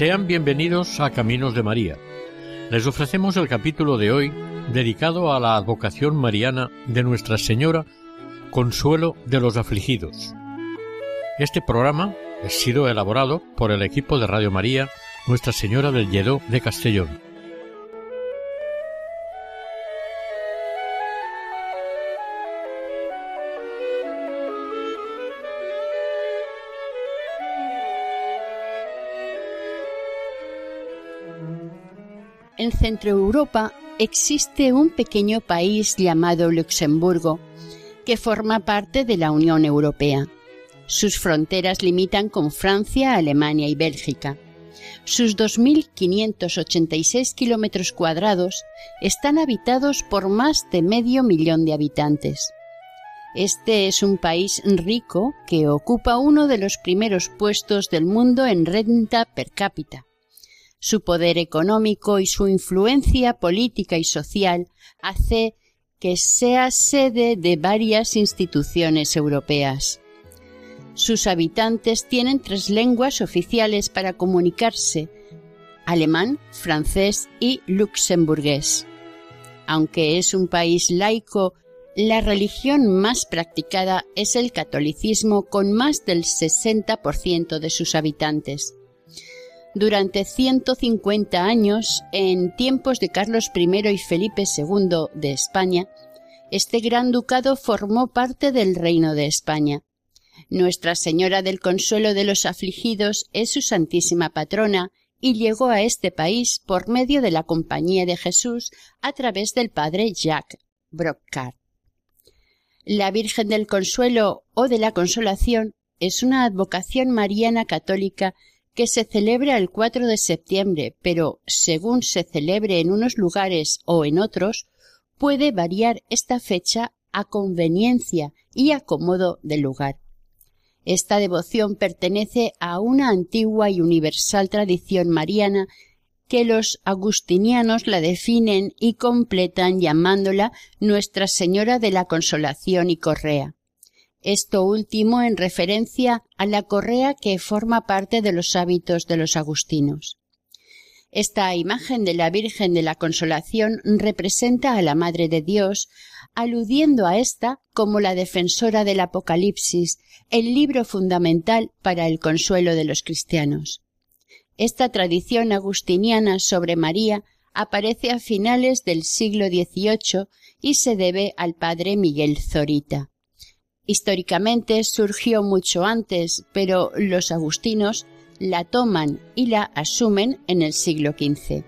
Sean bienvenidos a Caminos de María. Les ofrecemos el capítulo de hoy dedicado a la advocación mariana de Nuestra Señora, Consuelo de los Afligidos. Este programa ha sido elaborado por el equipo de Radio María Nuestra Señora del Lledó de Castellón. Centroeuropa existe un pequeño país llamado Luxemburgo, que forma parte de la Unión Europea. Sus fronteras limitan con Francia, Alemania y Bélgica. Sus 2.586 kilómetros cuadrados están habitados por más de medio millón de habitantes. Este es un país rico que ocupa uno de los primeros puestos del mundo en renta per cápita. Su poder económico y su influencia política y social hace que sea sede de varias instituciones europeas. Sus habitantes tienen tres lenguas oficiales para comunicarse, alemán, francés y luxemburgués. Aunque es un país laico, la religión más practicada es el catolicismo con más del 60% de sus habitantes durante 150 años, en tiempos de Carlos I y Felipe II de España, este gran ducado formó parte del Reino de España. Nuestra Señora del Consuelo de los Afligidos es su santísima patrona y llegó a este país por medio de la Compañía de Jesús a través del padre Jacques Brocard. La Virgen del Consuelo o de la Consolación es una advocación mariana católica que se celebra el 4 de septiembre, pero según se celebre en unos lugares o en otros, puede variar esta fecha a conveniencia y acomodo del lugar. Esta devoción pertenece a una antigua y universal tradición mariana que los agustinianos la definen y completan llamándola Nuestra Señora de la Consolación y Correa esto último en referencia a la correa que forma parte de los hábitos de los agustinos. Esta imagen de la Virgen de la Consolación representa a la Madre de Dios, aludiendo a ésta como la defensora del Apocalipsis, el libro fundamental para el consuelo de los cristianos. Esta tradición agustiniana sobre María aparece a finales del siglo XVIII y se debe al padre Miguel Zorita. Históricamente surgió mucho antes, pero los agustinos la toman y la asumen en el siglo XV.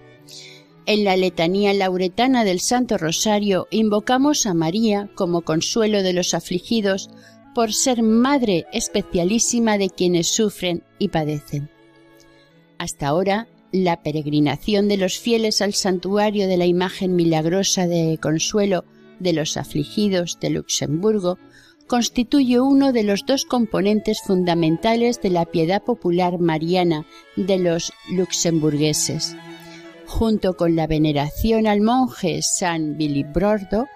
En la letanía lauretana del Santo Rosario invocamos a María como consuelo de los afligidos por ser madre especialísima de quienes sufren y padecen. Hasta ahora, la peregrinación de los fieles al santuario de la imagen milagrosa de consuelo de los afligidos de Luxemburgo constituye uno de los dos componentes fundamentales de la piedad popular mariana de los luxemburgueses, junto con la veneración al monje San Bilibrordo,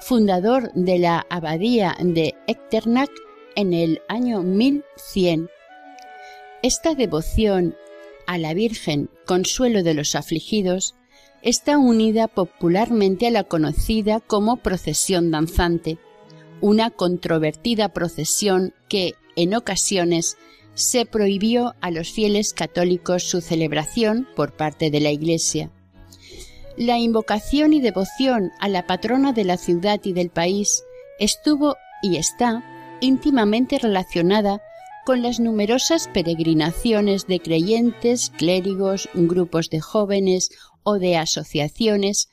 fundador de la abadía de Echternach en el año 1100. Esta devoción a la Virgen, consuelo de los afligidos, está unida popularmente a la conocida como procesión danzante, una controvertida procesión que, en ocasiones, se prohibió a los fieles católicos su celebración por parte de la Iglesia. La invocación y devoción a la patrona de la ciudad y del país estuvo y está íntimamente relacionada con las numerosas peregrinaciones de creyentes, clérigos, grupos de jóvenes o de asociaciones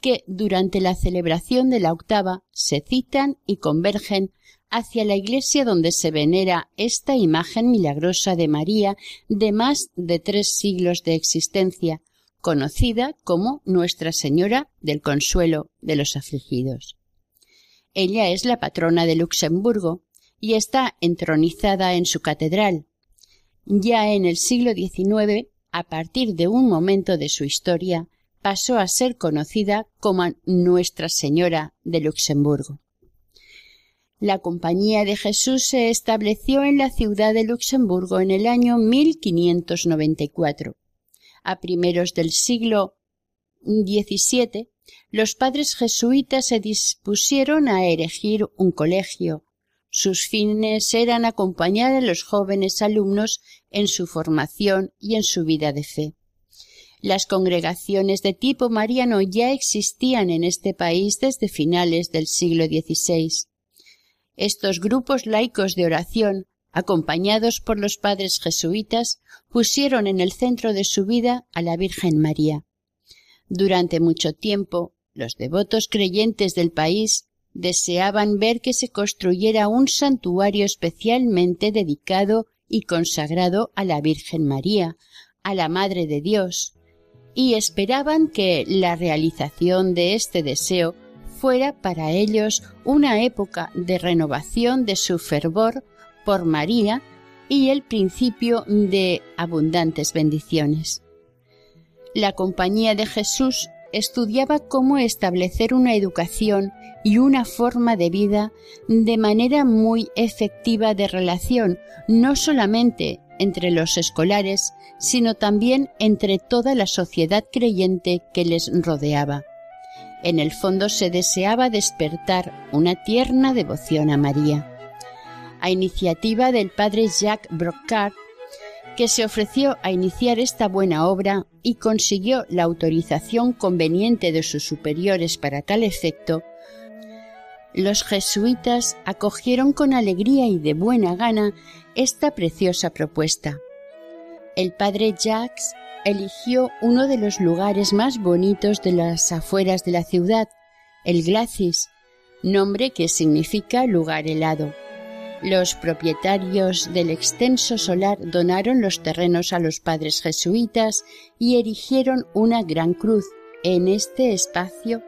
que durante la celebración de la octava se citan y convergen hacia la iglesia donde se venera esta imagen milagrosa de María de más de tres siglos de existencia, conocida como Nuestra Señora del Consuelo de los Afligidos. Ella es la patrona de Luxemburgo y está entronizada en su catedral. Ya en el siglo XIX, a partir de un momento de su historia, pasó a ser conocida como Nuestra Señora de Luxemburgo. La Compañía de Jesús se estableció en la ciudad de Luxemburgo en el año 1594. A primeros del siglo XVII, los padres jesuitas se dispusieron a erigir un colegio. Sus fines eran acompañar a los jóvenes alumnos en su formación y en su vida de fe. Las congregaciones de tipo mariano ya existían en este país desde finales del siglo XVI. Estos grupos laicos de oración, acompañados por los padres jesuitas, pusieron en el centro de su vida a la Virgen María. Durante mucho tiempo, los devotos creyentes del país deseaban ver que se construyera un santuario especialmente dedicado y consagrado a la Virgen María, a la Madre de Dios, y esperaban que la realización de este deseo fuera para ellos una época de renovación de su fervor por María y el principio de abundantes bendiciones. La Compañía de Jesús estudiaba cómo establecer una educación y una forma de vida de manera muy efectiva de relación, no solamente entre los escolares, sino también entre toda la sociedad creyente que les rodeaba. En el fondo se deseaba despertar una tierna devoción a María. A iniciativa del padre Jacques Brocard, que se ofreció a iniciar esta buena obra y consiguió la autorización conveniente de sus superiores para tal efecto, los jesuitas acogieron con alegría y de buena gana esta preciosa propuesta. El padre Jacques eligió uno de los lugares más bonitos de las afueras de la ciudad, el Glacis, nombre que significa lugar helado. Los propietarios del extenso solar donaron los terrenos a los padres jesuitas y erigieron una gran cruz en este espacio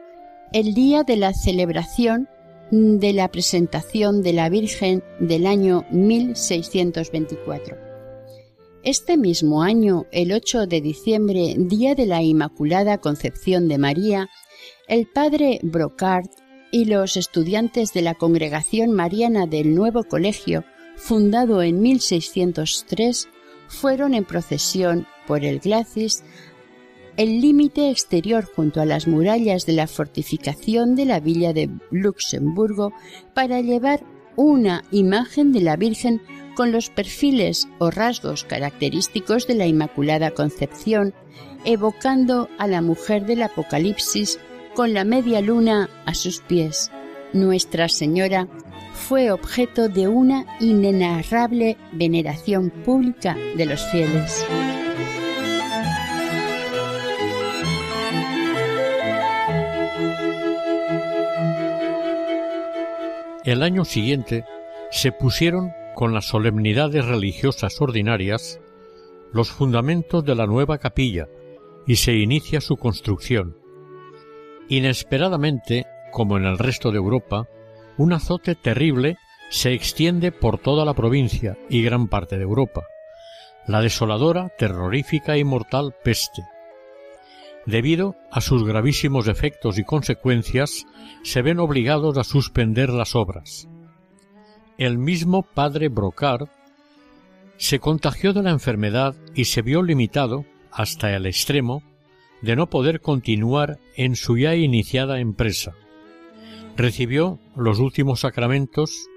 el día de la celebración de la presentación de la Virgen del año 1624. Este mismo año, el 8 de diciembre, día de la Inmaculada Concepción de María, el padre Brocard y los estudiantes de la Congregación Mariana del Nuevo Colegio, fundado en 1603, fueron en procesión por el Glacis el límite exterior junto a las murallas de la fortificación de la villa de Luxemburgo para llevar una imagen de la Virgen con los perfiles o rasgos característicos de la Inmaculada Concepción, evocando a la mujer del Apocalipsis con la media luna a sus pies. Nuestra Señora fue objeto de una inenarrable veneración pública de los fieles. El año siguiente se pusieron con las solemnidades religiosas ordinarias los fundamentos de la nueva capilla y se inicia su construcción. Inesperadamente, como en el resto de Europa, un azote terrible se extiende por toda la provincia y gran parte de Europa, la desoladora, terrorífica y mortal peste. Debido a sus gravísimos efectos y consecuencias, se ven obligados a suspender las obras. El mismo padre Brocard se contagió de la enfermedad y se vio limitado, hasta el extremo, de no poder continuar en su ya iniciada empresa. Recibió los últimos sacramentos,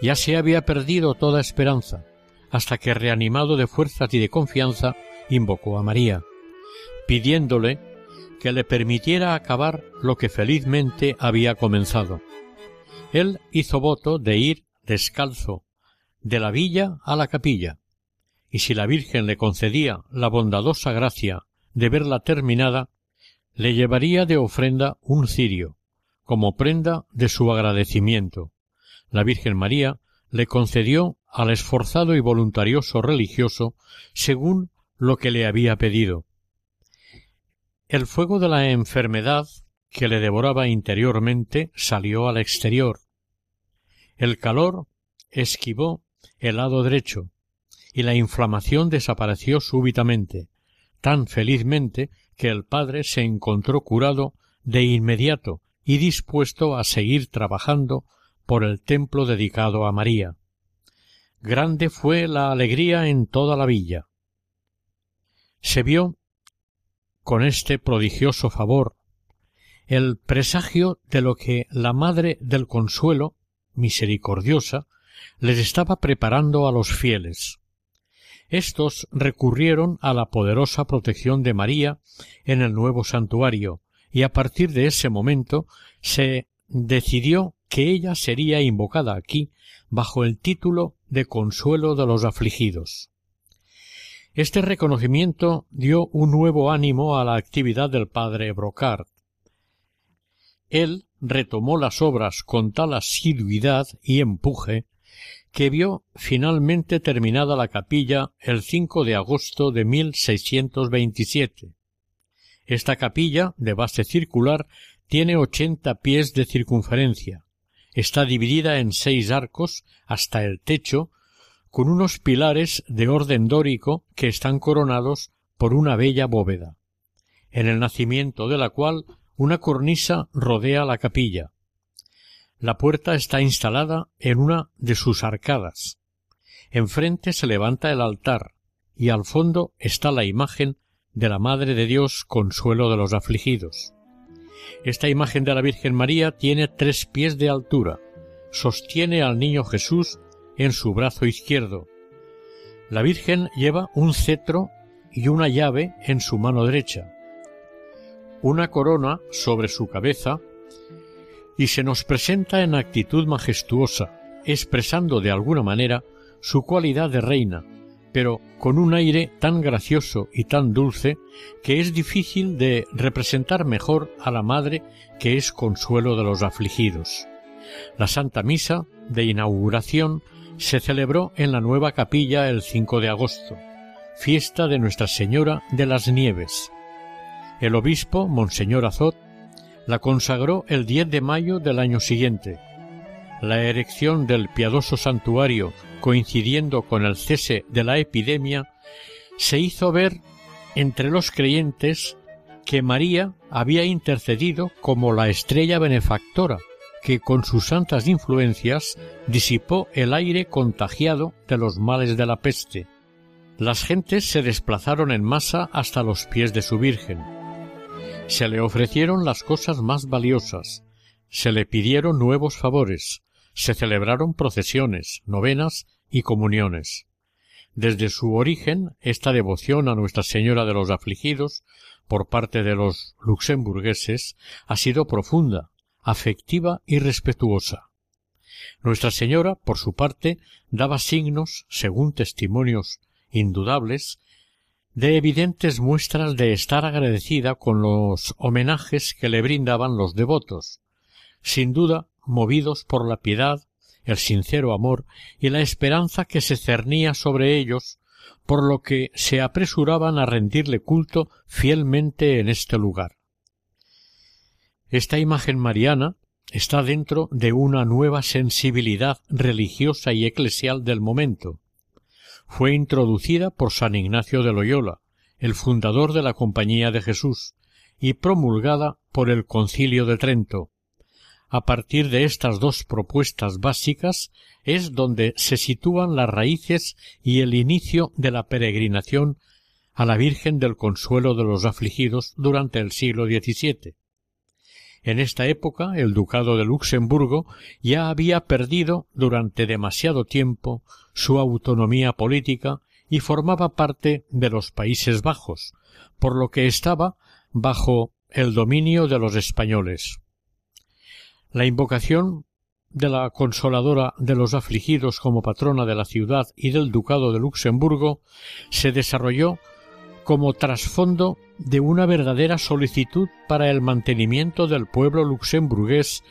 ya se había perdido toda esperanza, hasta que reanimado de fuerzas y de confianza, invocó a María, pidiéndole que le permitiera acabar lo que felizmente había comenzado. Él hizo voto de ir descalzo de la villa a la capilla, y si la Virgen le concedía la bondadosa gracia de verla terminada, le llevaría de ofrenda un cirio, como prenda de su agradecimiento. La Virgen María le concedió al esforzado y voluntarioso religioso según lo que le había pedido. El fuego de la enfermedad que le devoraba interiormente salió al exterior. El calor esquivó el lado derecho y la inflamación desapareció súbitamente, tan felizmente que el padre se encontró curado de inmediato y dispuesto a seguir trabajando por el templo dedicado a María. Grande fue la alegría en toda la villa. Se vio con este prodigioso favor el presagio de lo que la Madre del Consuelo, misericordiosa, les estaba preparando a los fieles. Estos recurrieron a la poderosa protección de María en el nuevo santuario, y a partir de ese momento se decidió que ella sería invocada aquí bajo el título de Consuelo de los afligidos. Este reconocimiento dio un nuevo ánimo a la actividad del padre Brocard. Él retomó las obras con tal asiduidad y empuje que vio finalmente terminada la capilla el 5 de agosto de 1627. Esta capilla, de base circular, tiene ochenta pies de circunferencia. Está dividida en seis arcos hasta el techo, con unos pilares de orden dórico que están coronados por una bella bóveda, en el nacimiento de la cual una cornisa rodea la capilla. La puerta está instalada en una de sus arcadas. Enfrente se levanta el altar y al fondo está la imagen de la Madre de Dios consuelo de los afligidos. Esta imagen de la Virgen María tiene tres pies de altura, sostiene al niño Jesús en su brazo izquierdo. La Virgen lleva un cetro y una llave en su mano derecha, una corona sobre su cabeza y se nos presenta en actitud majestuosa, expresando de alguna manera su cualidad de reina, pero con un aire tan gracioso y tan dulce que es difícil de representar mejor a la Madre que es consuelo de los afligidos. La Santa Misa de inauguración se celebró en la nueva capilla el 5 de agosto, fiesta de Nuestra Señora de las Nieves. El obispo, Monseñor Azot, la consagró el 10 de mayo del año siguiente. La erección del piadoso santuario coincidiendo con el cese de la epidemia, se hizo ver entre los creyentes que María había intercedido como la estrella benefactora que con sus santas influencias disipó el aire contagiado de los males de la peste. Las gentes se desplazaron en masa hasta los pies de su Virgen se le ofrecieron las cosas más valiosas, se le pidieron nuevos favores, se celebraron procesiones, novenas y comuniones. Desde su origen, esta devoción a Nuestra Señora de los Afligidos, por parte de los luxemburgueses, ha sido profunda, afectiva y respetuosa. Nuestra Señora, por su parte, daba signos, según testimonios indudables, de evidentes muestras de estar agradecida con los homenajes que le brindaban los devotos, sin duda movidos por la piedad, el sincero amor y la esperanza que se cernía sobre ellos, por lo que se apresuraban a rendirle culto fielmente en este lugar. Esta imagen mariana está dentro de una nueva sensibilidad religiosa y eclesial del momento, fue introducida por San Ignacio de Loyola, el fundador de la Compañía de Jesús, y promulgada por el Concilio de Trento. A partir de estas dos propuestas básicas es donde se sitúan las raíces y el inicio de la peregrinación a la Virgen del Consuelo de los Afligidos durante el siglo XVII. En esta época el ducado de Luxemburgo ya había perdido durante demasiado tiempo su autonomía política y formaba parte de los Países Bajos, por lo que estaba bajo el dominio de los españoles. La invocación de la consoladora de los afligidos como patrona de la ciudad y del ducado de Luxemburgo se desarrolló como trasfondo de una verdadera solicitud para el mantenimiento del pueblo luxemburgués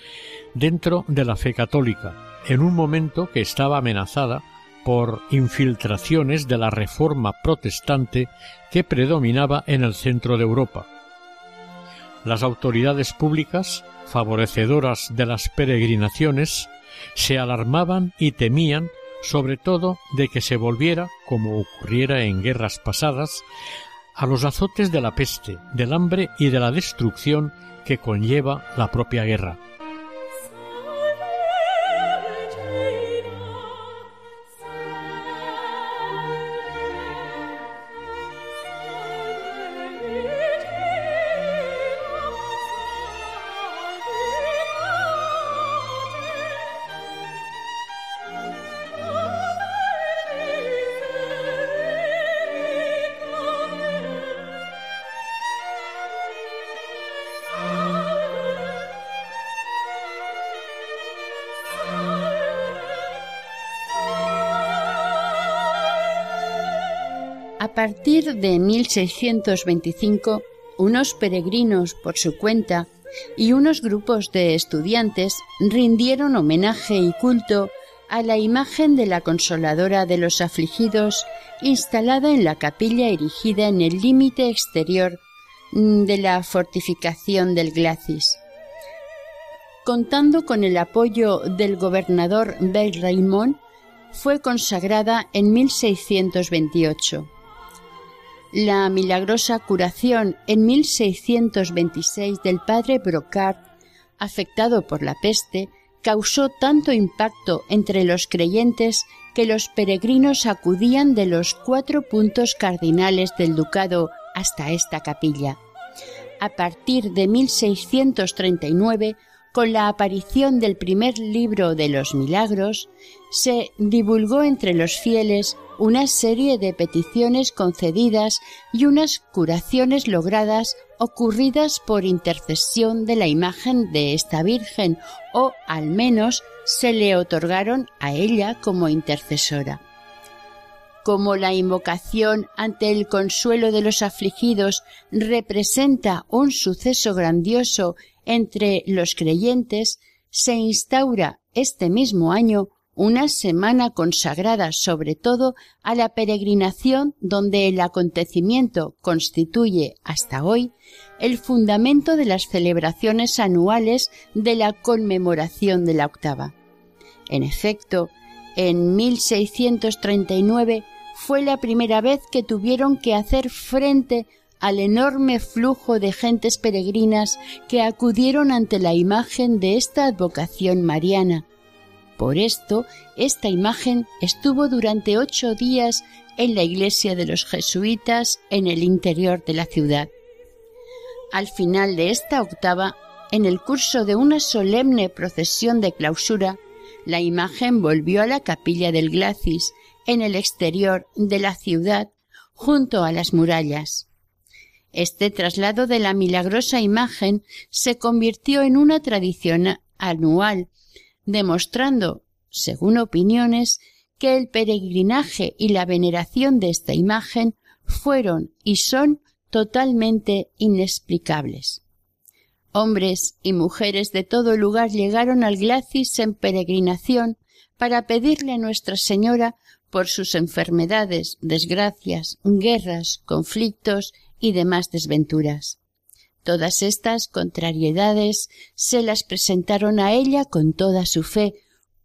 dentro de la fe católica, en un momento que estaba amenazada por infiltraciones de la reforma protestante que predominaba en el centro de Europa. Las autoridades públicas, favorecedoras de las peregrinaciones, se alarmaban y temían sobre todo de que se volviera, como ocurriera en guerras pasadas, a los azotes de la peste, del hambre y de la destrucción que conlleva la propia guerra. De 1625, unos peregrinos por su cuenta y unos grupos de estudiantes rindieron homenaje y culto a la imagen de la consoladora de los afligidos instalada en la capilla erigida en el límite exterior de la fortificación del Glacis. Contando con el apoyo del gobernador Bel Raymond, fue consagrada en 1628. La milagrosa curación en 1626 del padre Brocard, afectado por la peste, causó tanto impacto entre los creyentes que los peregrinos acudían de los cuatro puntos cardinales del ducado hasta esta capilla. A partir de 1639, con la aparición del primer libro de los milagros, se divulgó entre los fieles una serie de peticiones concedidas y unas curaciones logradas ocurridas por intercesión de la imagen de esta Virgen o al menos se le otorgaron a ella como intercesora. Como la invocación ante el consuelo de los afligidos representa un suceso grandioso entre los creyentes, se instaura este mismo año una semana consagrada sobre todo a la peregrinación donde el acontecimiento constituye hasta hoy el fundamento de las celebraciones anuales de la conmemoración de la octava. En efecto, en 1639 fue la primera vez que tuvieron que hacer frente al enorme flujo de gentes peregrinas que acudieron ante la imagen de esta advocación mariana. Por esto, esta imagen estuvo durante ocho días en la iglesia de los jesuitas en el interior de la ciudad. Al final de esta octava, en el curso de una solemne procesión de clausura, la imagen volvió a la capilla del Glacis, en el exterior de la ciudad, junto a las murallas. Este traslado de la milagrosa imagen se convirtió en una tradición anual, demostrando, según opiniones, que el peregrinaje y la veneración de esta imagen fueron y son totalmente inexplicables. Hombres y mujeres de todo lugar llegaron al Glacis en peregrinación para pedirle a Nuestra Señora por sus enfermedades, desgracias, guerras, conflictos y demás desventuras. Todas estas contrariedades se las presentaron a ella con toda su fe,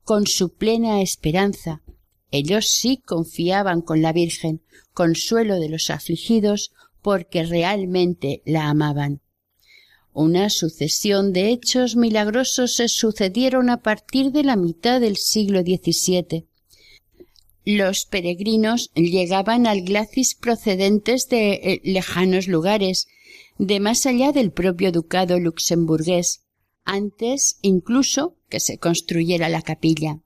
con su plena esperanza. Ellos sí confiaban con la Virgen, consuelo de los afligidos, porque realmente la amaban. Una sucesión de hechos milagrosos se sucedieron a partir de la mitad del siglo XVII. Los peregrinos llegaban al Glacis procedentes de eh, lejanos lugares, de más allá del propio ducado luxemburgués, antes incluso que se construyera la capilla.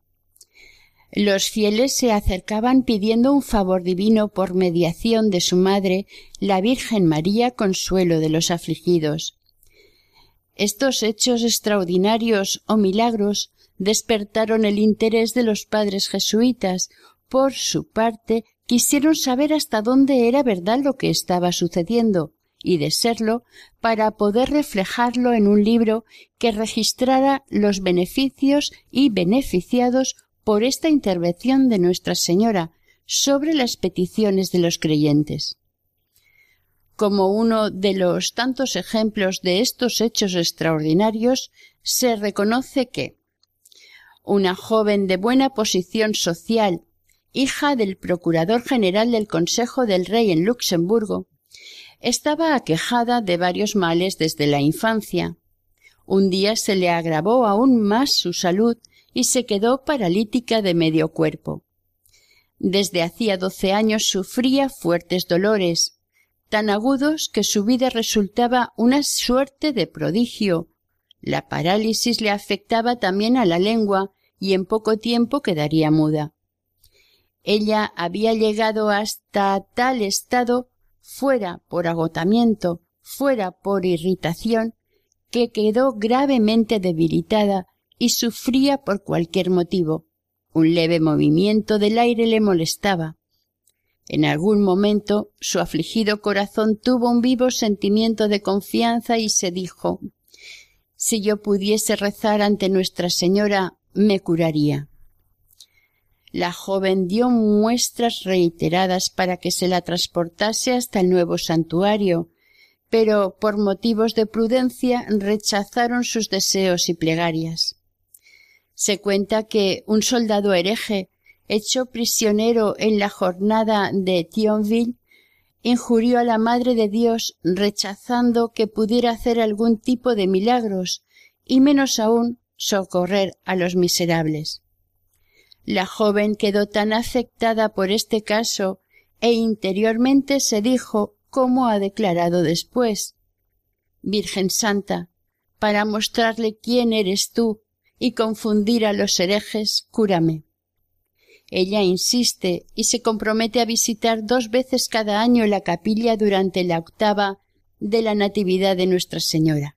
Los fieles se acercaban pidiendo un favor divino por mediación de su madre, la Virgen María Consuelo de los afligidos. Estos hechos extraordinarios o milagros despertaron el interés de los padres jesuitas. Por su parte, quisieron saber hasta dónde era verdad lo que estaba sucediendo, y de serlo, para poder reflejarlo en un libro que registrara los beneficios y beneficiados por esta intervención de Nuestra Señora sobre las peticiones de los creyentes. Como uno de los tantos ejemplos de estos hechos extraordinarios, se reconoce que una joven de buena posición social, hija del Procurador General del Consejo del Rey en Luxemburgo, estaba aquejada de varios males desde la infancia. Un día se le agravó aún más su salud y se quedó paralítica de medio cuerpo. Desde hacía doce años sufría fuertes dolores, tan agudos que su vida resultaba una suerte de prodigio. La parálisis le afectaba también a la lengua y en poco tiempo quedaría muda. Ella había llegado hasta tal estado fuera por agotamiento, fuera por irritación, que quedó gravemente debilitada y sufría por cualquier motivo. Un leve movimiento del aire le molestaba. En algún momento su afligido corazón tuvo un vivo sentimiento de confianza y se dijo Si yo pudiese rezar ante Nuestra Señora, me curaría. La joven dio muestras reiteradas para que se la transportase hasta el nuevo santuario, pero por motivos de prudencia rechazaron sus deseos y plegarias. Se cuenta que un soldado hereje, hecho prisionero en la jornada de Thionville, injurió a la Madre de Dios rechazando que pudiera hacer algún tipo de milagros y menos aún socorrer a los miserables. La joven quedó tan afectada por este caso e interiormente se dijo, como ha declarado después Virgen Santa, para mostrarle quién eres tú y confundir a los herejes, cúrame. Ella insiste y se compromete a visitar dos veces cada año la capilla durante la octava de la Natividad de Nuestra Señora.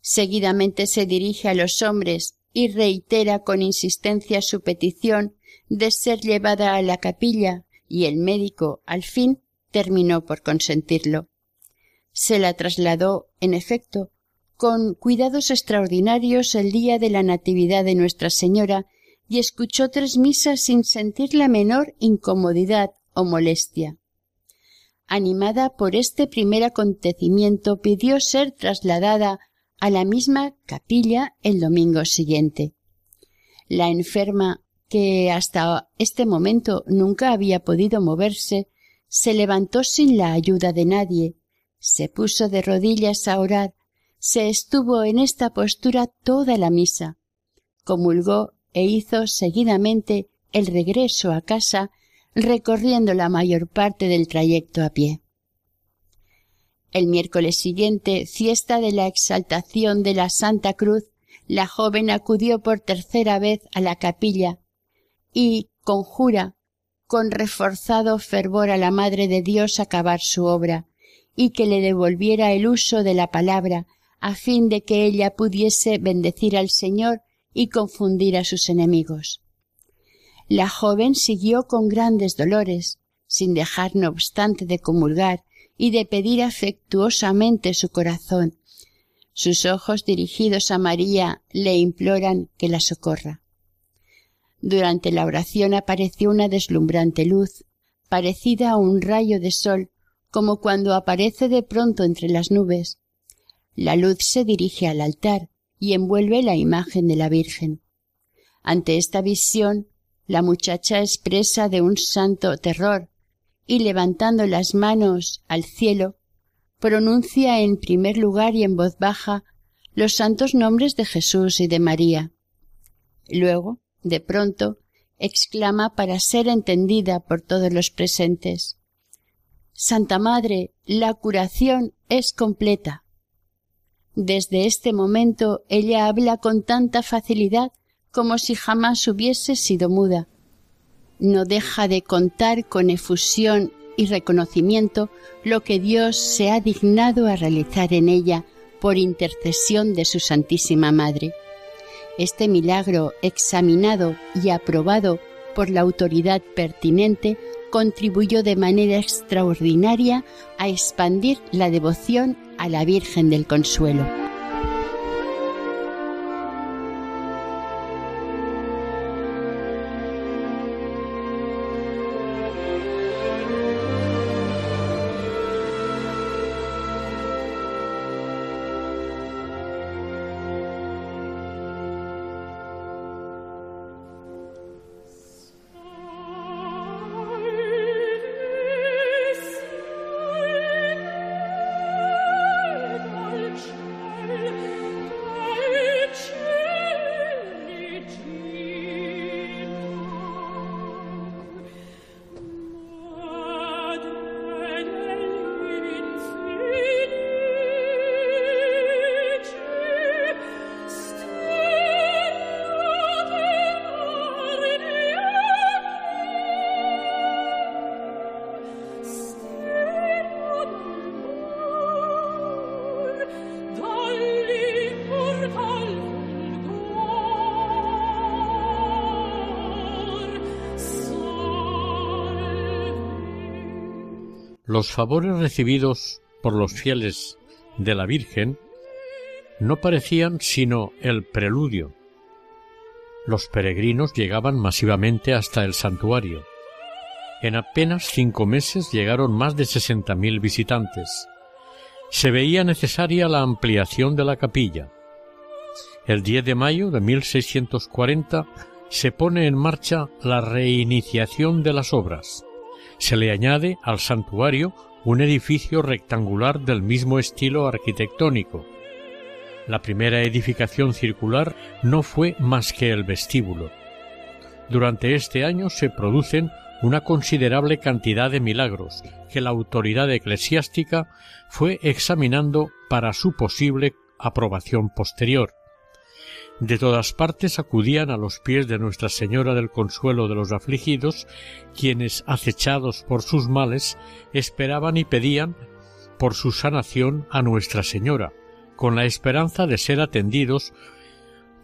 Seguidamente se dirige a los hombres y reitera con insistencia su petición de ser llevada a la capilla y el médico al fin terminó por consentirlo. Se la trasladó, en efecto, con cuidados extraordinarios el día de la Natividad de Nuestra Señora y escuchó tres misas sin sentir la menor incomodidad o molestia. Animada por este primer acontecimiento, pidió ser trasladada a la misma capilla el domingo siguiente. La enferma, que hasta este momento nunca había podido moverse, se levantó sin la ayuda de nadie, se puso de rodillas a orar, se estuvo en esta postura toda la misa, comulgó e hizo seguidamente el regreso a casa recorriendo la mayor parte del trayecto a pie. El miércoles siguiente, fiesta de la exaltación de la Santa Cruz, la joven acudió por tercera vez a la capilla y conjura con reforzado fervor a la Madre de Dios acabar su obra y que le devolviera el uso de la palabra a fin de que ella pudiese bendecir al Señor y confundir a sus enemigos. La joven siguió con grandes dolores, sin dejar no obstante de comulgar y de pedir afectuosamente su corazón. Sus ojos dirigidos a María le imploran que la socorra. Durante la oración apareció una deslumbrante luz, parecida a un rayo de sol, como cuando aparece de pronto entre las nubes. La luz se dirige al altar y envuelve la imagen de la Virgen. Ante esta visión, la muchacha expresa de un santo terror y levantando las manos al cielo, pronuncia en primer lugar y en voz baja los santos nombres de Jesús y de María. Luego, de pronto, exclama para ser entendida por todos los presentes Santa Madre, la curación es completa. Desde este momento ella habla con tanta facilidad como si jamás hubiese sido muda no deja de contar con efusión y reconocimiento lo que Dios se ha dignado a realizar en ella por intercesión de su Santísima Madre. Este milagro, examinado y aprobado por la autoridad pertinente, contribuyó de manera extraordinaria a expandir la devoción a la Virgen del Consuelo. Los favores recibidos por los fieles de la Virgen no parecían sino el preludio. Los peregrinos llegaban masivamente hasta el santuario. En apenas cinco meses llegaron más de sesenta mil visitantes. Se veía necesaria la ampliación de la capilla. El 10 de mayo de 1640 se pone en marcha la reiniciación de las obras se le añade al santuario un edificio rectangular del mismo estilo arquitectónico. La primera edificación circular no fue más que el vestíbulo. Durante este año se producen una considerable cantidad de milagros que la autoridad eclesiástica fue examinando para su posible aprobación posterior. De todas partes acudían a los pies de Nuestra Señora del Consuelo de los afligidos, quienes, acechados por sus males, esperaban y pedían por su sanación a Nuestra Señora, con la esperanza de ser atendidos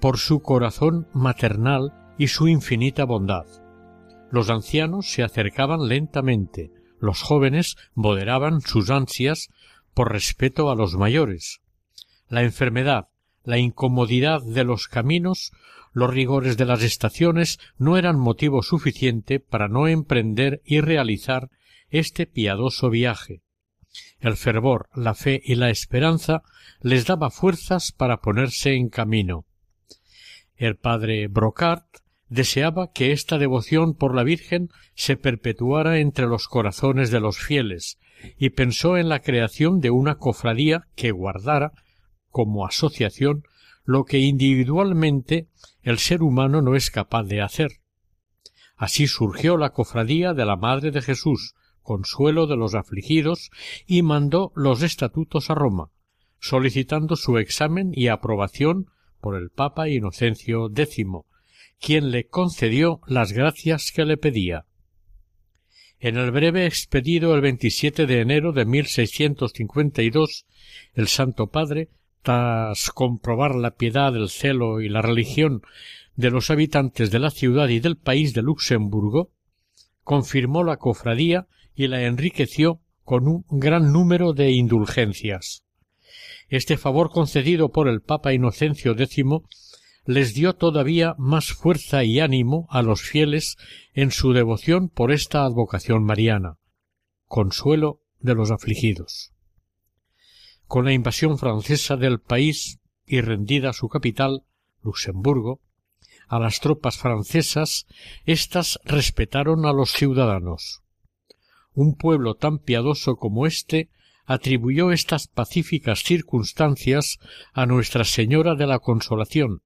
por su corazón maternal y su infinita bondad. Los ancianos se acercaban lentamente, los jóvenes moderaban sus ansias por respeto a los mayores. La enfermedad, la incomodidad de los caminos, los rigores de las estaciones no eran motivo suficiente para no emprender y realizar este piadoso viaje. El fervor, la fe y la esperanza les daba fuerzas para ponerse en camino. El padre Brocard deseaba que esta devoción por la Virgen se perpetuara entre los corazones de los fieles, y pensó en la creación de una cofradía que guardara como asociación lo que individualmente el ser humano no es capaz de hacer. Así surgió la cofradía de la Madre de Jesús, consuelo de los afligidos, y mandó los estatutos a Roma, solicitando su examen y aprobación por el Papa Inocencio X, quien le concedió las gracias que le pedía. En el breve expedido el 27 de enero de 1652, el Santo Padre tras comprobar la piedad, el celo y la religión de los habitantes de la ciudad y del país de Luxemburgo, confirmó la cofradía y la enriqueció con un gran número de indulgencias. Este favor concedido por el Papa Inocencio X les dio todavía más fuerza y ánimo a los fieles en su devoción por esta advocación mariana, consuelo de los afligidos con la invasión francesa del país y rendida su capital, Luxemburgo, a las tropas francesas, éstas respetaron a los ciudadanos. Un pueblo tan piadoso como éste atribuyó estas pacíficas circunstancias a Nuestra Señora de la Consolación,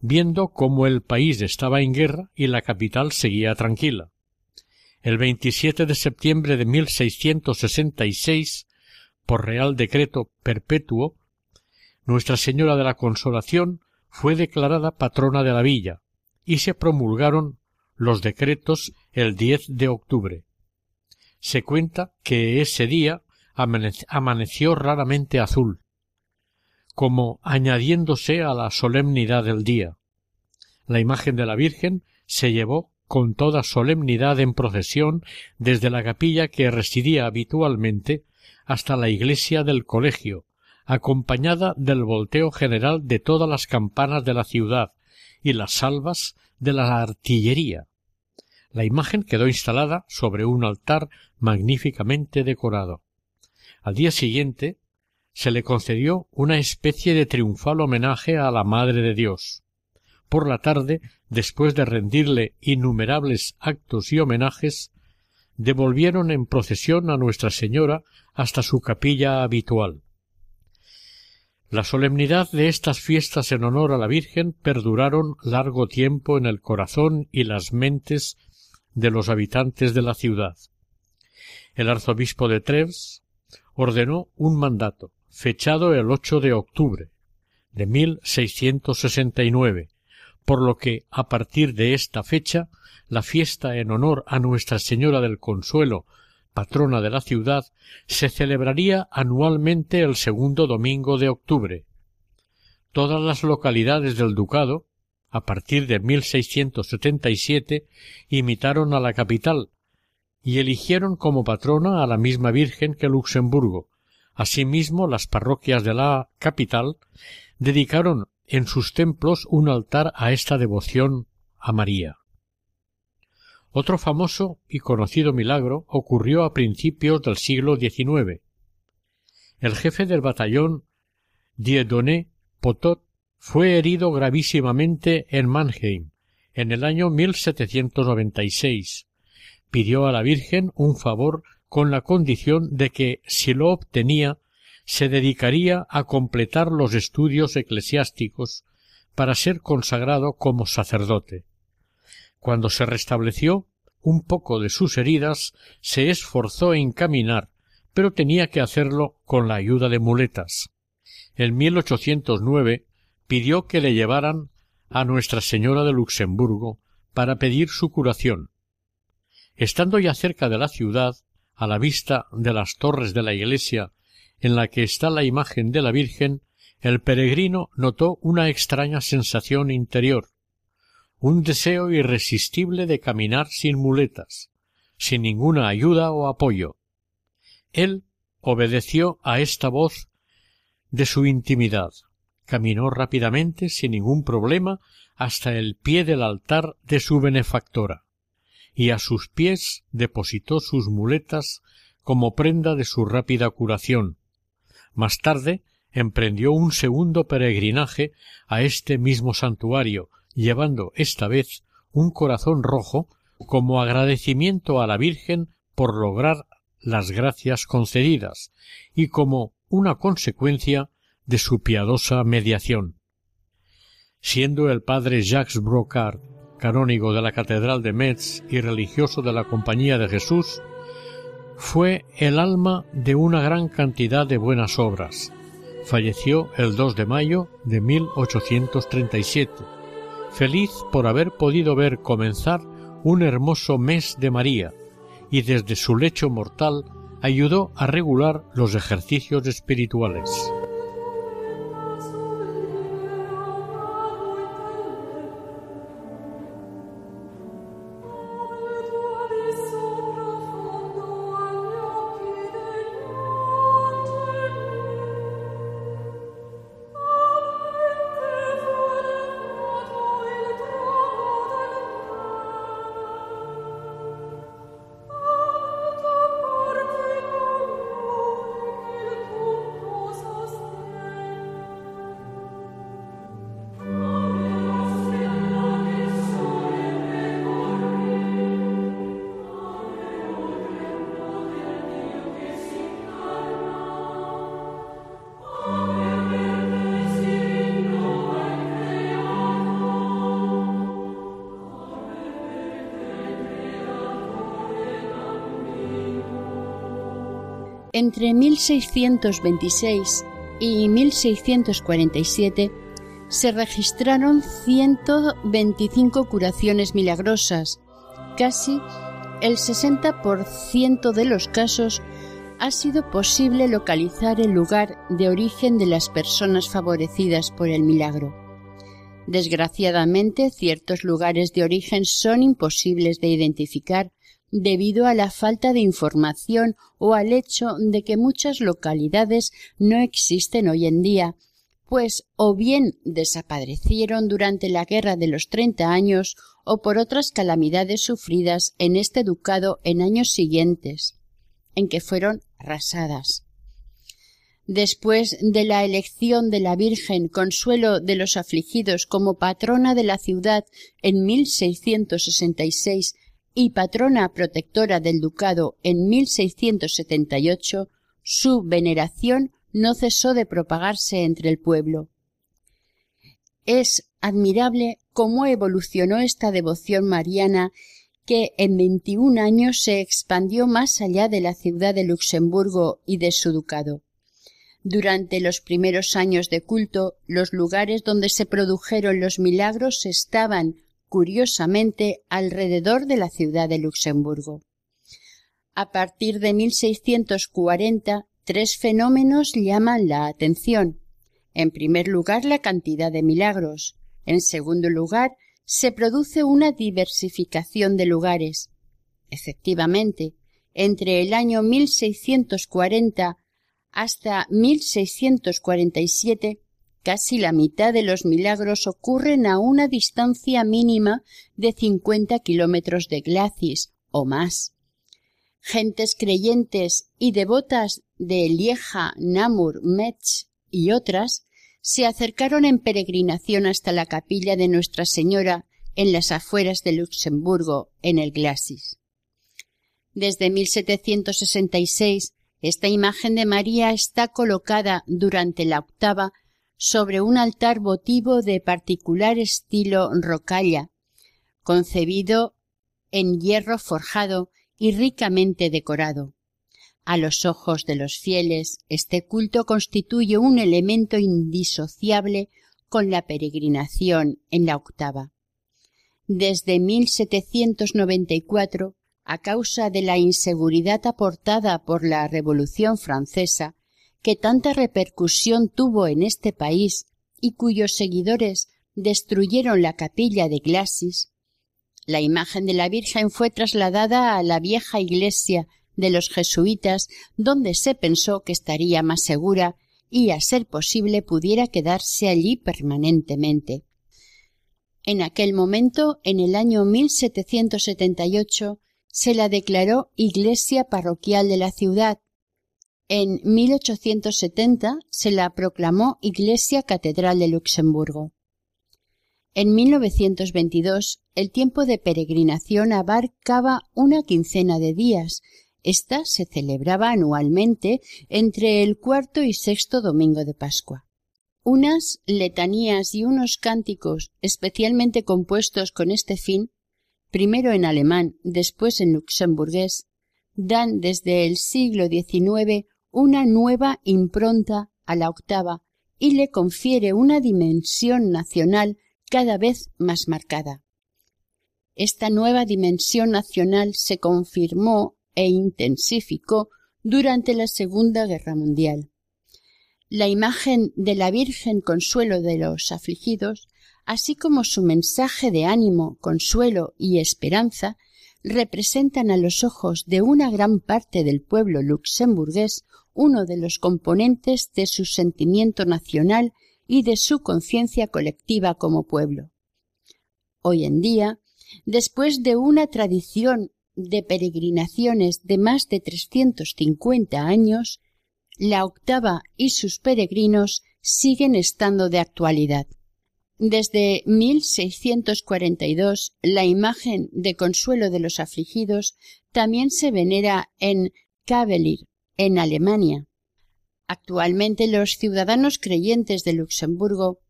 viendo cómo el país estaba en guerra y la capital seguía tranquila. El 27 de septiembre de 1666 por real decreto perpetuo, Nuestra Señora de la Consolación fue declarada patrona de la villa y se promulgaron los decretos el 10 de octubre. Se cuenta que ese día amaneció raramente azul, como añadiéndose a la solemnidad del día, La imagen de la Virgen se llevó con toda solemnidad en procesión desde la capilla que residía habitualmente hasta la iglesia del colegio, acompañada del volteo general de todas las campanas de la ciudad y las salvas de la artillería. La imagen quedó instalada sobre un altar magníficamente decorado. Al día siguiente se le concedió una especie de triunfal homenaje a la Madre de Dios. Por la tarde, después de rendirle innumerables actos y homenajes, devolvieron en procesión a Nuestra Señora hasta su capilla habitual. La solemnidad de estas fiestas en honor a la Virgen perduraron largo tiempo en el corazón y las mentes de los habitantes de la ciudad. El arzobispo de Treves ordenó un mandato, fechado el 8 de octubre de 1669, por lo que a partir de esta fecha la fiesta en honor a Nuestra Señora del Consuelo patrona de la ciudad, se celebraría anualmente el segundo domingo de octubre. Todas las localidades del ducado, a partir de 1677, imitaron a la capital y eligieron como patrona a la misma Virgen que Luxemburgo. Asimismo, las parroquias de la capital dedicaron en sus templos un altar a esta devoción a María. Otro famoso y conocido milagro ocurrió a principios del siglo XIX. El jefe del batallón Dieudonné Potot fue herido gravísimamente en Mannheim en el año 1796. Pidió a la Virgen un favor con la condición de que, si lo obtenía, se dedicaría a completar los estudios eclesiásticos para ser consagrado como sacerdote. Cuando se restableció un poco de sus heridas, se esforzó en caminar, pero tenía que hacerlo con la ayuda de muletas. En 1809 pidió que le llevaran a Nuestra Señora de Luxemburgo para pedir su curación. Estando ya cerca de la ciudad, a la vista de las torres de la iglesia en la que está la imagen de la Virgen, el peregrino notó una extraña sensación interior un deseo irresistible de caminar sin muletas, sin ninguna ayuda o apoyo. Él obedeció a esta voz de su intimidad, caminó rápidamente sin ningún problema hasta el pie del altar de su benefactora, y a sus pies depositó sus muletas como prenda de su rápida curación. Más tarde emprendió un segundo peregrinaje a este mismo santuario, llevando esta vez un corazón rojo como agradecimiento a la Virgen por lograr las gracias concedidas y como una consecuencia de su piadosa mediación. Siendo el padre Jacques Brocard canónigo de la Catedral de Metz y religioso de la Compañía de Jesús, fue el alma de una gran cantidad de buenas obras. Falleció el 2 de mayo de 1837 feliz por haber podido ver comenzar un hermoso mes de María, y desde su lecho mortal ayudó a regular los ejercicios espirituales. Entre 1626 y 1647 se registraron 125 curaciones milagrosas. Casi el 60% de los casos ha sido posible localizar el lugar de origen de las personas favorecidas por el milagro. Desgraciadamente, ciertos lugares de origen son imposibles de identificar debido a la falta de información o al hecho de que muchas localidades no existen hoy en día, pues o bien desaparecieron durante la Guerra de los Treinta Años o por otras calamidades sufridas en este ducado en años siguientes, en que fueron arrasadas. Después de la elección de la Virgen Consuelo de los Afligidos como patrona de la ciudad en 1666 y patrona protectora del ducado en 1678, su veneración no cesó de propagarse entre el pueblo. Es admirable cómo evolucionó esta devoción mariana que en veintiún años se expandió más allá de la ciudad de Luxemburgo y de su ducado. Durante los primeros años de culto, los lugares donde se produjeron los milagros estaban, curiosamente, alrededor de la ciudad de Luxemburgo. A partir de 1640, tres fenómenos llaman la atención. En primer lugar, la cantidad de milagros. En segundo lugar, se produce una diversificación de lugares. Efectivamente, entre el año 1640 hasta 1647 casi la mitad de los milagros ocurren a una distancia mínima de cincuenta kilómetros de Glacis o más. Gentes creyentes y devotas de Lieja, Namur, Metz y otras se acercaron en peregrinación hasta la capilla de Nuestra Señora en las afueras de Luxemburgo, en el Glacis. Desde 1766 esta imagen de María está colocada durante la octava sobre un altar votivo de particular estilo rocalla, concebido en hierro forjado y ricamente decorado. A los ojos de los fieles, este culto constituye un elemento indisociable con la peregrinación en la octava. Desde 1794 a causa de la inseguridad aportada por la Revolución francesa, que tanta repercusión tuvo en este país y cuyos seguidores destruyeron la capilla de Glasis, la imagen de la Virgen fue trasladada a la vieja iglesia de los jesuitas, donde se pensó que estaría más segura y, a ser posible, pudiera quedarse allí permanentemente. En aquel momento, en el año 1778, se la declaró iglesia parroquial de la ciudad. En 1870 se la proclamó iglesia catedral de Luxemburgo. En 1922 el tiempo de peregrinación abarcaba una quincena de días. Esta se celebraba anualmente entre el cuarto y sexto domingo de Pascua. Unas letanías y unos cánticos especialmente compuestos con este fin primero en alemán, después en luxemburgués, dan desde el siglo XIX una nueva impronta a la octava y le confiere una dimensión nacional cada vez más marcada. Esta nueva dimensión nacional se confirmó e intensificó durante la Segunda Guerra Mundial. La imagen de la Virgen Consuelo de los afligidos así como su mensaje de ánimo, consuelo y esperanza, representan a los ojos de una gran parte del pueblo luxemburgués uno de los componentes de su sentimiento nacional y de su conciencia colectiva como pueblo. Hoy en día, después de una tradición de peregrinaciones de más de trescientos cincuenta años, la octava y sus peregrinos siguen estando de actualidad. Desde 1642 la imagen de consuelo de los afligidos también se venera en Kabelir, en Alemania. Actualmente los ciudadanos creyentes de Luxemburgo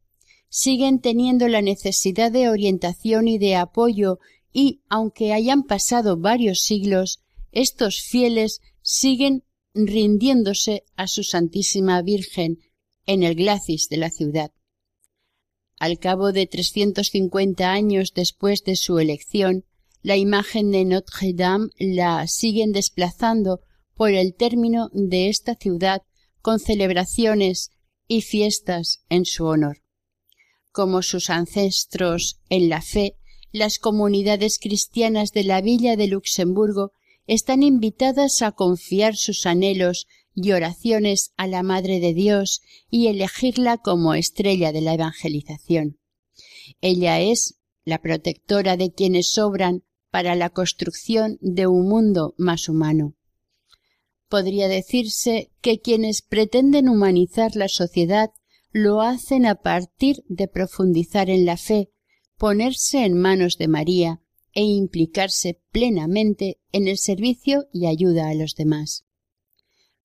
siguen teniendo la necesidad de orientación y de apoyo y, aunque hayan pasado varios siglos, estos fieles siguen rindiéndose a su Santísima Virgen en el glacis de la ciudad. Al cabo de trescientos cincuenta años después de su elección, la imagen de Notre Dame la siguen desplazando por el término de esta ciudad con celebraciones y fiestas en su honor. Como sus ancestros en la fe, las comunidades cristianas de la villa de Luxemburgo están invitadas a confiar sus anhelos y oraciones a la Madre de Dios y elegirla como estrella de la evangelización. Ella es la protectora de quienes obran para la construcción de un mundo más humano. Podría decirse que quienes pretenden humanizar la sociedad lo hacen a partir de profundizar en la fe, ponerse en manos de María e implicarse plenamente en el servicio y ayuda a los demás.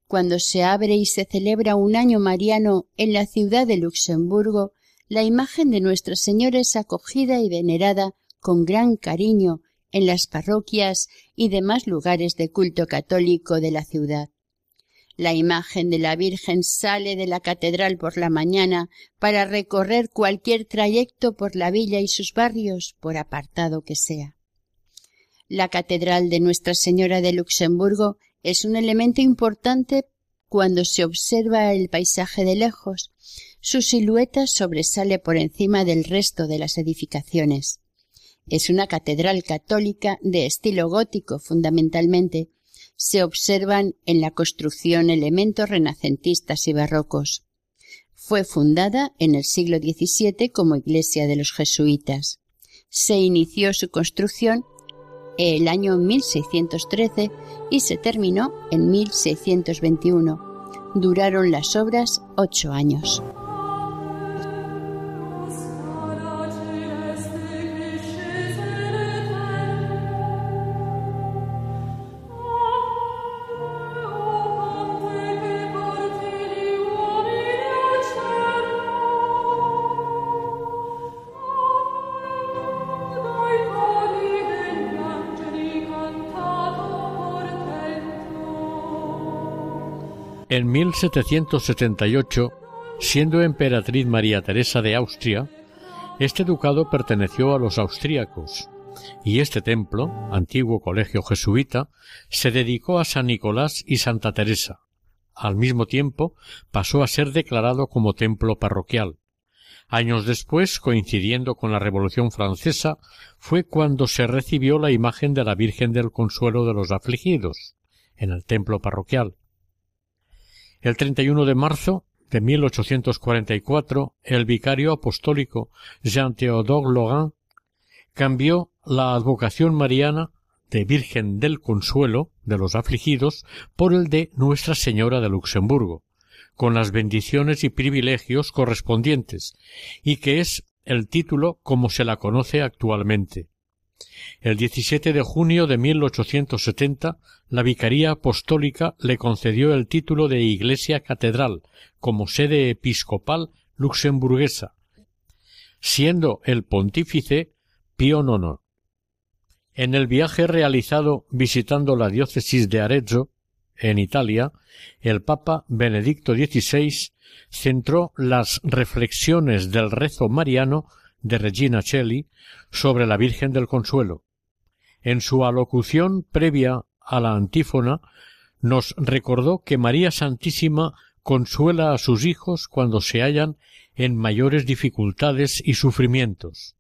Cuando se abre y se celebra un año mariano en la ciudad de Luxemburgo, la imagen de Nuestra Señora es acogida y venerada con gran cariño en las parroquias y demás lugares de culto católico de la ciudad. La imagen de la Virgen sale de la catedral por la mañana para recorrer cualquier trayecto por la villa y sus barrios, por apartado que sea. La catedral de Nuestra Señora de Luxemburgo es un elemento importante cuando se observa el paisaje de lejos. Su silueta sobresale por encima del resto de las edificaciones. Es una catedral católica de estilo gótico fundamentalmente, se observan en la construcción elementos renacentistas y barrocos. Fue fundada en el siglo XVII como iglesia de los jesuitas. Se inició su construcción el año 1613 y se terminó en 1621. Duraron las obras ocho años. En 1778, siendo emperatriz María Teresa de Austria, este ducado perteneció a los austríacos, y este templo, antiguo colegio jesuita, se dedicó a San Nicolás y Santa Teresa. Al mismo tiempo pasó a ser declarado como templo parroquial. Años después, coincidiendo con la Revolución Francesa, fue cuando se recibió la imagen de la Virgen del Consuelo de los Afligidos, en el templo parroquial, el 31 de marzo de 1844, el vicario apostólico Jean-Théodore Laurent cambió la advocación mariana de Virgen del Consuelo de los afligidos por el de Nuestra Señora de Luxemburgo, con las bendiciones y privilegios correspondientes, y que es el título como se la conoce actualmente. El 17 de junio de 1870, la Vicaría Apostólica le concedió el título de Iglesia Catedral como sede episcopal luxemburguesa, siendo el pontífice Pío IX. En el viaje realizado visitando la diócesis de Arezzo, en Italia, el Papa Benedicto XVI centró las reflexiones del rezo mariano de Regina Celli sobre la Virgen del Consuelo. En su alocución previa a la antífona nos recordó que María Santísima consuela a sus hijos cuando se hallan en mayores dificultades y sufrimientos.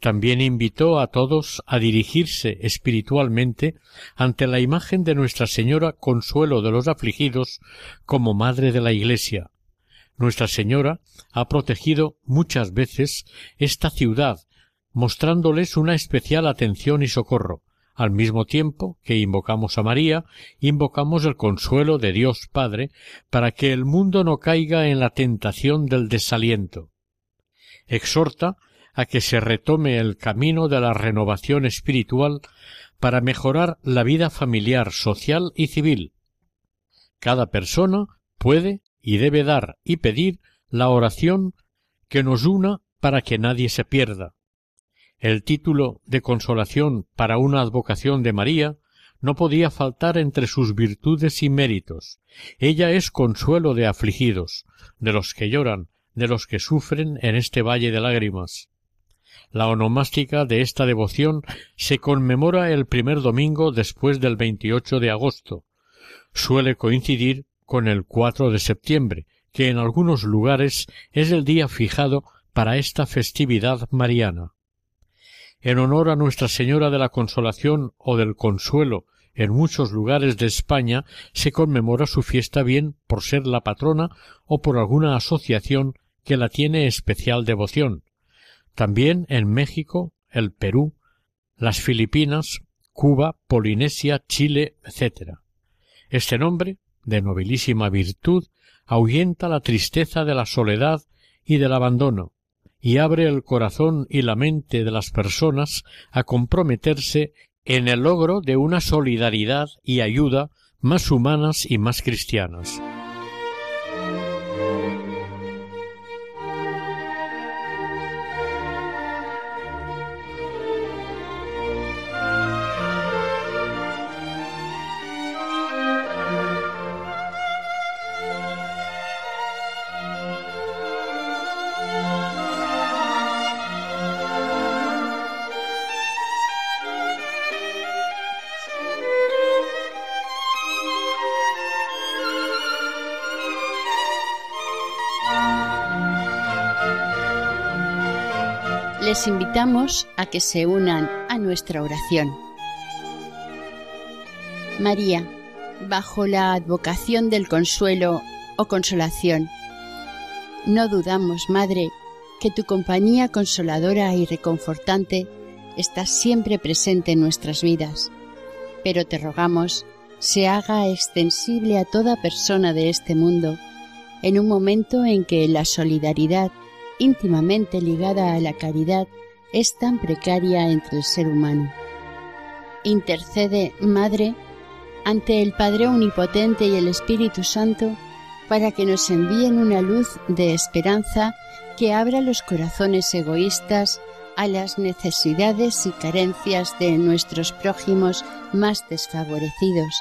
También invitó a todos a dirigirse espiritualmente ante la imagen de Nuestra Señora Consuelo de los afligidos como Madre de la Iglesia, nuestra Señora ha protegido muchas veces esta ciudad, mostrándoles una especial atención y socorro. Al mismo tiempo que invocamos a María, invocamos el consuelo de Dios Padre para que el mundo no caiga en la tentación del desaliento. Exhorta a que se retome el camino de la renovación espiritual para mejorar la vida familiar, social y civil. Cada persona puede y debe dar y pedir la oración que nos una para que nadie se pierda. El título de consolación para una advocación de María no podía faltar entre sus virtudes y méritos. Ella es consuelo de afligidos, de los que lloran, de los que sufren en este valle de lágrimas. La onomástica de esta devoción se conmemora el primer domingo después del 28 de agosto. Suele coincidir con el 4 de septiembre, que en algunos lugares es el día fijado para esta festividad mariana. En honor a Nuestra Señora de la Consolación o del Consuelo en muchos lugares de España se conmemora su fiesta bien por ser la patrona o por alguna asociación que la tiene especial devoción. También en México, el Perú, las Filipinas, Cuba, Polinesia, Chile, etc. Este nombre, de nobilísima virtud, ahuyenta la tristeza de la soledad y del abandono, y abre el corazón y la mente de las personas a comprometerse en el logro de una solidaridad y ayuda más humanas y más cristianas. Les invitamos a que se unan a nuestra oración. María, bajo la advocación del consuelo o consolación, no dudamos, Madre, que tu compañía consoladora y reconfortante está siempre presente en nuestras vidas, pero te rogamos se haga extensible a toda persona de este mundo en un momento en que la solidaridad íntimamente ligada a la caridad, es tan precaria entre el ser humano. Intercede, Madre, ante el Padre Omnipotente y el Espíritu Santo, para que nos envíen una luz de esperanza que abra los corazones egoístas a las necesidades y carencias de nuestros prójimos más desfavorecidos.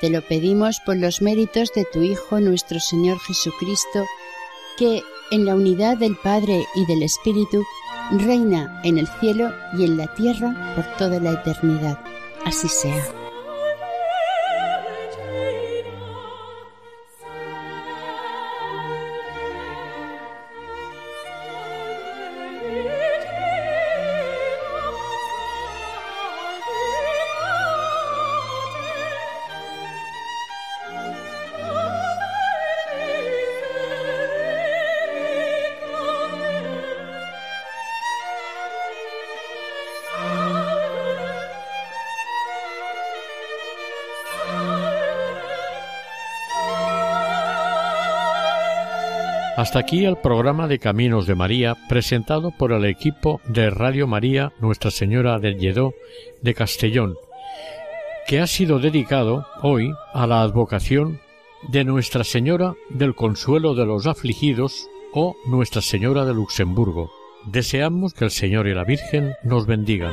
Te lo pedimos por los méritos de tu Hijo nuestro Señor Jesucristo, que en la unidad del Padre y del Espíritu, reina en el cielo y en la tierra por toda la eternidad. Así sea. Hasta aquí el programa de Caminos de María presentado por el equipo de Radio María Nuestra Señora del Lledó de Castellón, que ha sido dedicado hoy a la advocación de Nuestra Señora del Consuelo de los Afligidos o Nuestra Señora de Luxemburgo. Deseamos que el Señor y la Virgen nos bendigan.